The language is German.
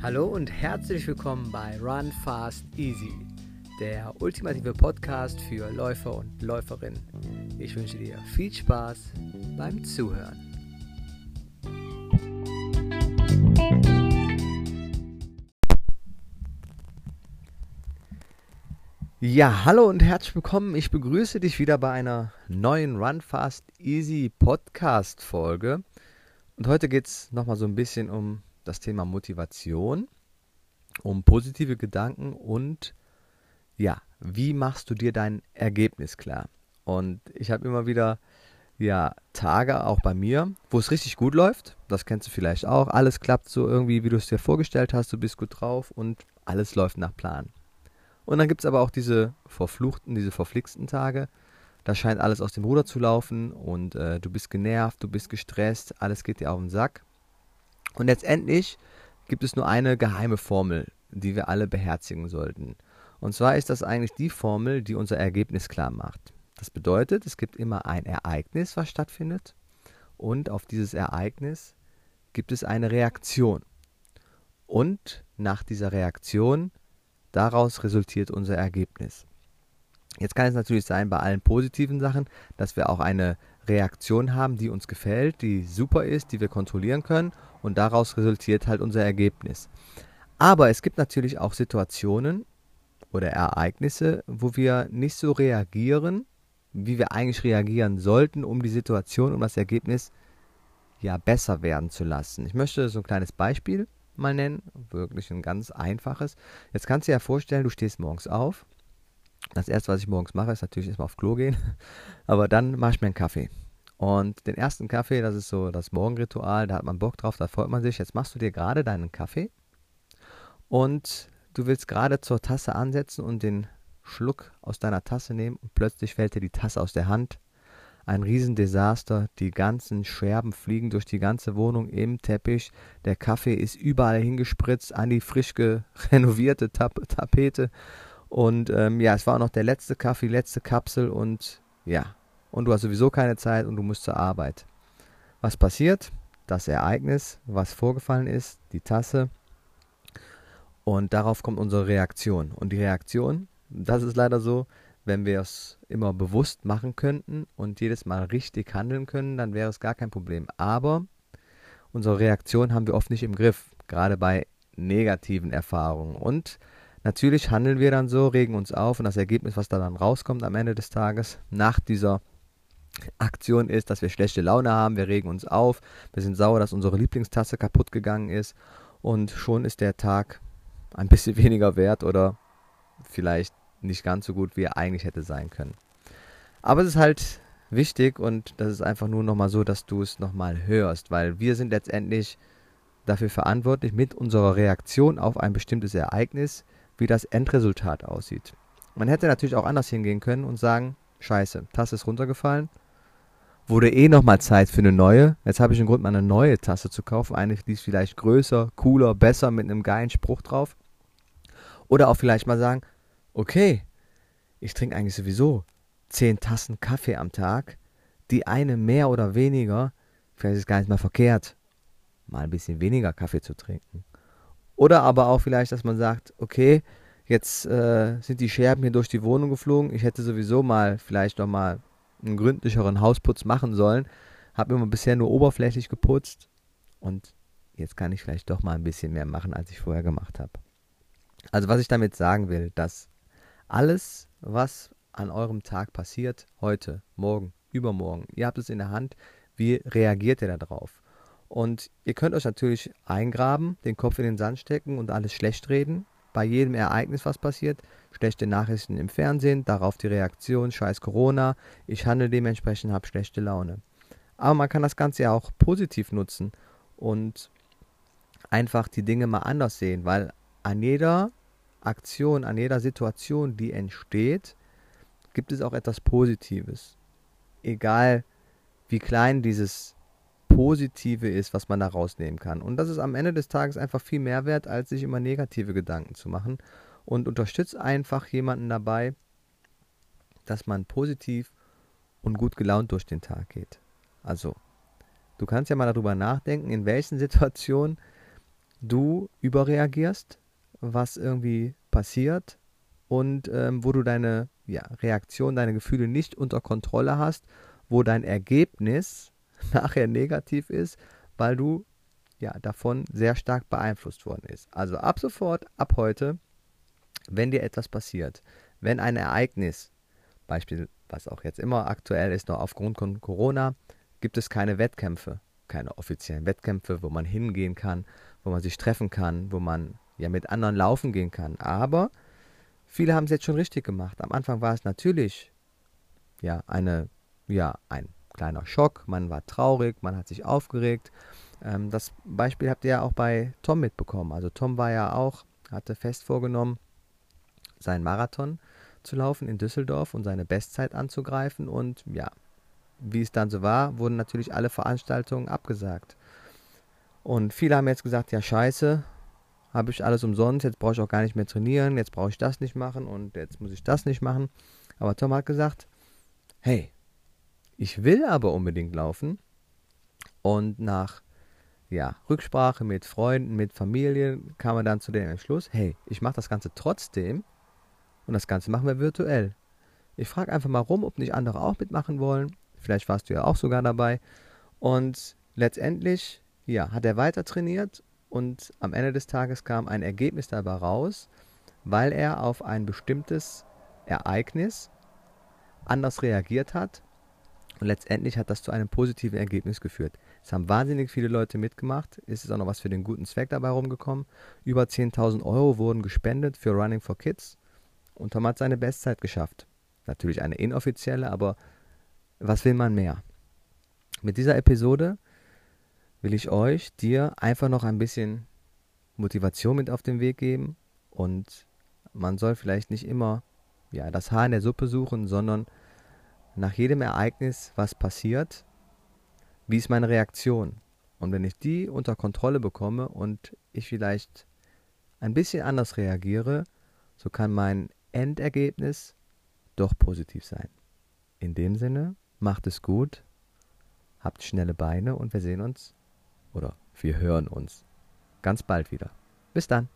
Hallo und herzlich willkommen bei Run Fast Easy, der ultimative Podcast für Läufer und Läuferinnen. Ich wünsche dir viel Spaß beim Zuhören. Ja, hallo und herzlich willkommen. Ich begrüße dich wieder bei einer neuen Run Fast Easy Podcast Folge. Und heute geht es nochmal so ein bisschen um das Thema Motivation, um positive Gedanken und ja, wie machst du dir dein Ergebnis klar? Und ich habe immer wieder ja, Tage auch bei mir, wo es richtig gut läuft. Das kennst du vielleicht auch. Alles klappt so irgendwie, wie du es dir vorgestellt hast. Du bist gut drauf und alles läuft nach Plan. Und dann gibt es aber auch diese verfluchten, diese verflixten Tage. Da scheint alles aus dem Ruder zu laufen und äh, du bist genervt, du bist gestresst, alles geht dir auf den Sack. Und letztendlich gibt es nur eine geheime Formel, die wir alle beherzigen sollten. Und zwar ist das eigentlich die Formel, die unser Ergebnis klar macht. Das bedeutet, es gibt immer ein Ereignis, was stattfindet, und auf dieses Ereignis gibt es eine Reaktion. Und nach dieser Reaktion, daraus resultiert unser Ergebnis. Jetzt kann es natürlich sein, bei allen positiven Sachen, dass wir auch eine Reaktion haben, die uns gefällt, die super ist, die wir kontrollieren können und daraus resultiert halt unser Ergebnis. Aber es gibt natürlich auch Situationen oder Ereignisse, wo wir nicht so reagieren, wie wir eigentlich reagieren sollten, um die Situation, um das Ergebnis ja besser werden zu lassen. Ich möchte so ein kleines Beispiel mal nennen, wirklich ein ganz einfaches. Jetzt kannst du dir ja vorstellen, du stehst morgens auf. Das erste, was ich morgens mache, ist natürlich erstmal auf Klo gehen, aber dann mache ich mir einen Kaffee. Und den ersten Kaffee, das ist so das Morgenritual, da hat man Bock drauf, da freut man sich. Jetzt machst du dir gerade deinen Kaffee und du willst gerade zur Tasse ansetzen und den Schluck aus deiner Tasse nehmen und plötzlich fällt dir die Tasse aus der Hand. Ein Riesendesaster, die ganzen Scherben fliegen durch die ganze Wohnung im Teppich, der Kaffee ist überall hingespritzt an die frisch renovierte Tap Tapete und ähm, ja, es war auch noch der letzte Kaffee, letzte Kapsel und ja, und du hast sowieso keine Zeit und du musst zur Arbeit. Was passiert? Das Ereignis, was vorgefallen ist, die Tasse. Und darauf kommt unsere Reaktion. Und die Reaktion, das ist leider so, wenn wir es immer bewusst machen könnten und jedes Mal richtig handeln können, dann wäre es gar kein Problem. Aber unsere Reaktion haben wir oft nicht im Griff, gerade bei negativen Erfahrungen. Und natürlich handeln wir dann so, regen uns auf und das Ergebnis, was da dann rauskommt am Ende des Tages, nach dieser Aktion ist, dass wir schlechte Laune haben, wir regen uns auf, wir sind sauer, dass unsere Lieblingstasse kaputt gegangen ist und schon ist der Tag ein bisschen weniger wert oder vielleicht nicht ganz so gut, wie er eigentlich hätte sein können. Aber es ist halt wichtig und das ist einfach nur nochmal so, dass du es nochmal hörst, weil wir sind letztendlich dafür verantwortlich mit unserer Reaktion auf ein bestimmtes Ereignis, wie das Endresultat aussieht. Man hätte natürlich auch anders hingehen können und sagen, scheiße, Tasse ist runtergefallen, wurde eh nochmal Zeit für eine neue. Jetzt habe ich einen Grund, mal eine neue Tasse zu kaufen. Eine, die ist vielleicht größer, cooler, besser, mit einem geilen Spruch drauf. Oder auch vielleicht mal sagen, okay, ich trinke eigentlich sowieso 10 Tassen Kaffee am Tag. Die eine mehr oder weniger, vielleicht ist es gar nicht mal verkehrt, mal ein bisschen weniger Kaffee zu trinken. Oder aber auch vielleicht, dass man sagt, okay, jetzt äh, sind die Scherben hier durch die Wohnung geflogen. Ich hätte sowieso mal vielleicht noch mal einen gründlicheren Hausputz machen sollen. Habe immer bisher nur oberflächlich geputzt und jetzt kann ich vielleicht doch mal ein bisschen mehr machen, als ich vorher gemacht habe. Also was ich damit sagen will, dass alles, was an eurem Tag passiert, heute, morgen, übermorgen, ihr habt es in der Hand, wie reagiert ihr darauf? Und ihr könnt euch natürlich eingraben, den Kopf in den Sand stecken und alles schlecht reden, bei jedem Ereignis, was passiert. Schlechte Nachrichten im Fernsehen, darauf die Reaktion, scheiß Corona, ich handle dementsprechend, habe schlechte Laune. Aber man kann das Ganze ja auch positiv nutzen und einfach die Dinge mal anders sehen, weil an jeder Aktion, an jeder Situation, die entsteht, gibt es auch etwas Positives. Egal wie klein dieses Positive ist, was man da rausnehmen kann. Und das ist am Ende des Tages einfach viel mehr wert, als sich immer negative Gedanken zu machen. Und unterstützt einfach jemanden dabei, dass man positiv und gut gelaunt durch den Tag geht. Also, du kannst ja mal darüber nachdenken, in welchen Situationen du überreagierst, was irgendwie passiert und ähm, wo du deine ja, Reaktion, deine Gefühle nicht unter Kontrolle hast, wo dein Ergebnis nachher negativ ist, weil du ja davon sehr stark beeinflusst worden ist. Also ab sofort, ab heute, wenn dir etwas passiert, wenn ein Ereignis, Beispiel, was auch jetzt immer aktuell ist, noch aufgrund von Corona, gibt es keine Wettkämpfe, keine offiziellen Wettkämpfe, wo man hingehen kann, wo man sich treffen kann, wo man ja mit anderen laufen gehen kann. Aber viele haben es jetzt schon richtig gemacht. Am Anfang war es natürlich ja eine ja ein kleiner Schock. Man war traurig, man hat sich aufgeregt. Ähm, das Beispiel habt ihr ja auch bei Tom mitbekommen. Also Tom war ja auch hatte fest vorgenommen, seinen Marathon zu laufen in Düsseldorf und seine Bestzeit anzugreifen und ja, wie es dann so war, wurden natürlich alle Veranstaltungen abgesagt. Und viele haben jetzt gesagt, ja scheiße, habe ich alles umsonst, jetzt brauche ich auch gar nicht mehr trainieren, jetzt brauche ich das nicht machen und jetzt muss ich das nicht machen. Aber Tom hat gesagt, hey, ich will aber unbedingt laufen. Und nach ja, Rücksprache mit Freunden, mit Familie kam er dann zu dem Entschluss, hey, ich mache das Ganze trotzdem und das Ganze machen wir virtuell. Ich frage einfach mal rum, ob nicht andere auch mitmachen wollen. Vielleicht warst du ja auch sogar dabei. Und letztendlich, ja, hat er weiter trainiert und am Ende des Tages kam ein Ergebnis dabei raus, weil er auf ein bestimmtes Ereignis anders reagiert hat und letztendlich hat das zu einem positiven Ergebnis geführt. Es haben wahnsinnig viele Leute mitgemacht. Es ist auch noch was für den guten Zweck dabei rumgekommen. Über 10.000 Euro wurden gespendet für Running for Kids. Und Tom hat seine Bestzeit geschafft. Natürlich eine inoffizielle, aber was will man mehr? Mit dieser Episode will ich euch, dir einfach noch ein bisschen Motivation mit auf den Weg geben. Und man soll vielleicht nicht immer ja, das Haar in der Suppe suchen, sondern nach jedem Ereignis, was passiert, wie ist meine Reaktion? Und wenn ich die unter Kontrolle bekomme und ich vielleicht ein bisschen anders reagiere, so kann mein Endergebnis doch positiv sein. In dem Sinne, macht es gut, habt schnelle Beine und wir sehen uns oder wir hören uns ganz bald wieder. Bis dann.